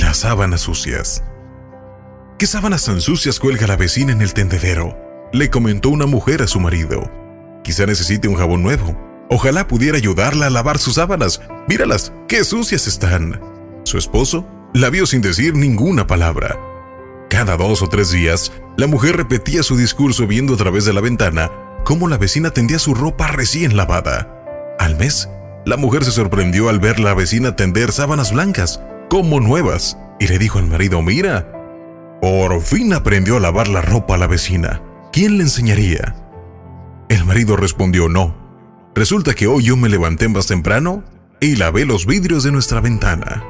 Las sábanas sucias. ¿Qué sábanas tan sucias cuelga la vecina en el tendedero? Le comentó una mujer a su marido. Quizá necesite un jabón nuevo. Ojalá pudiera ayudarla a lavar sus sábanas. Míralas, qué sucias están. Su esposo la vio sin decir ninguna palabra. Cada dos o tres días, la mujer repetía su discurso viendo a través de la ventana cómo la vecina tendía su ropa recién lavada. Al mes, la mujer se sorprendió al ver la vecina tender sábanas blancas, como nuevas, y le dijo al marido, mira, por fin aprendió a lavar la ropa a la vecina. ¿Quién le enseñaría? El marido respondió, no. Resulta que hoy yo me levanté más temprano y lavé los vidrios de nuestra ventana.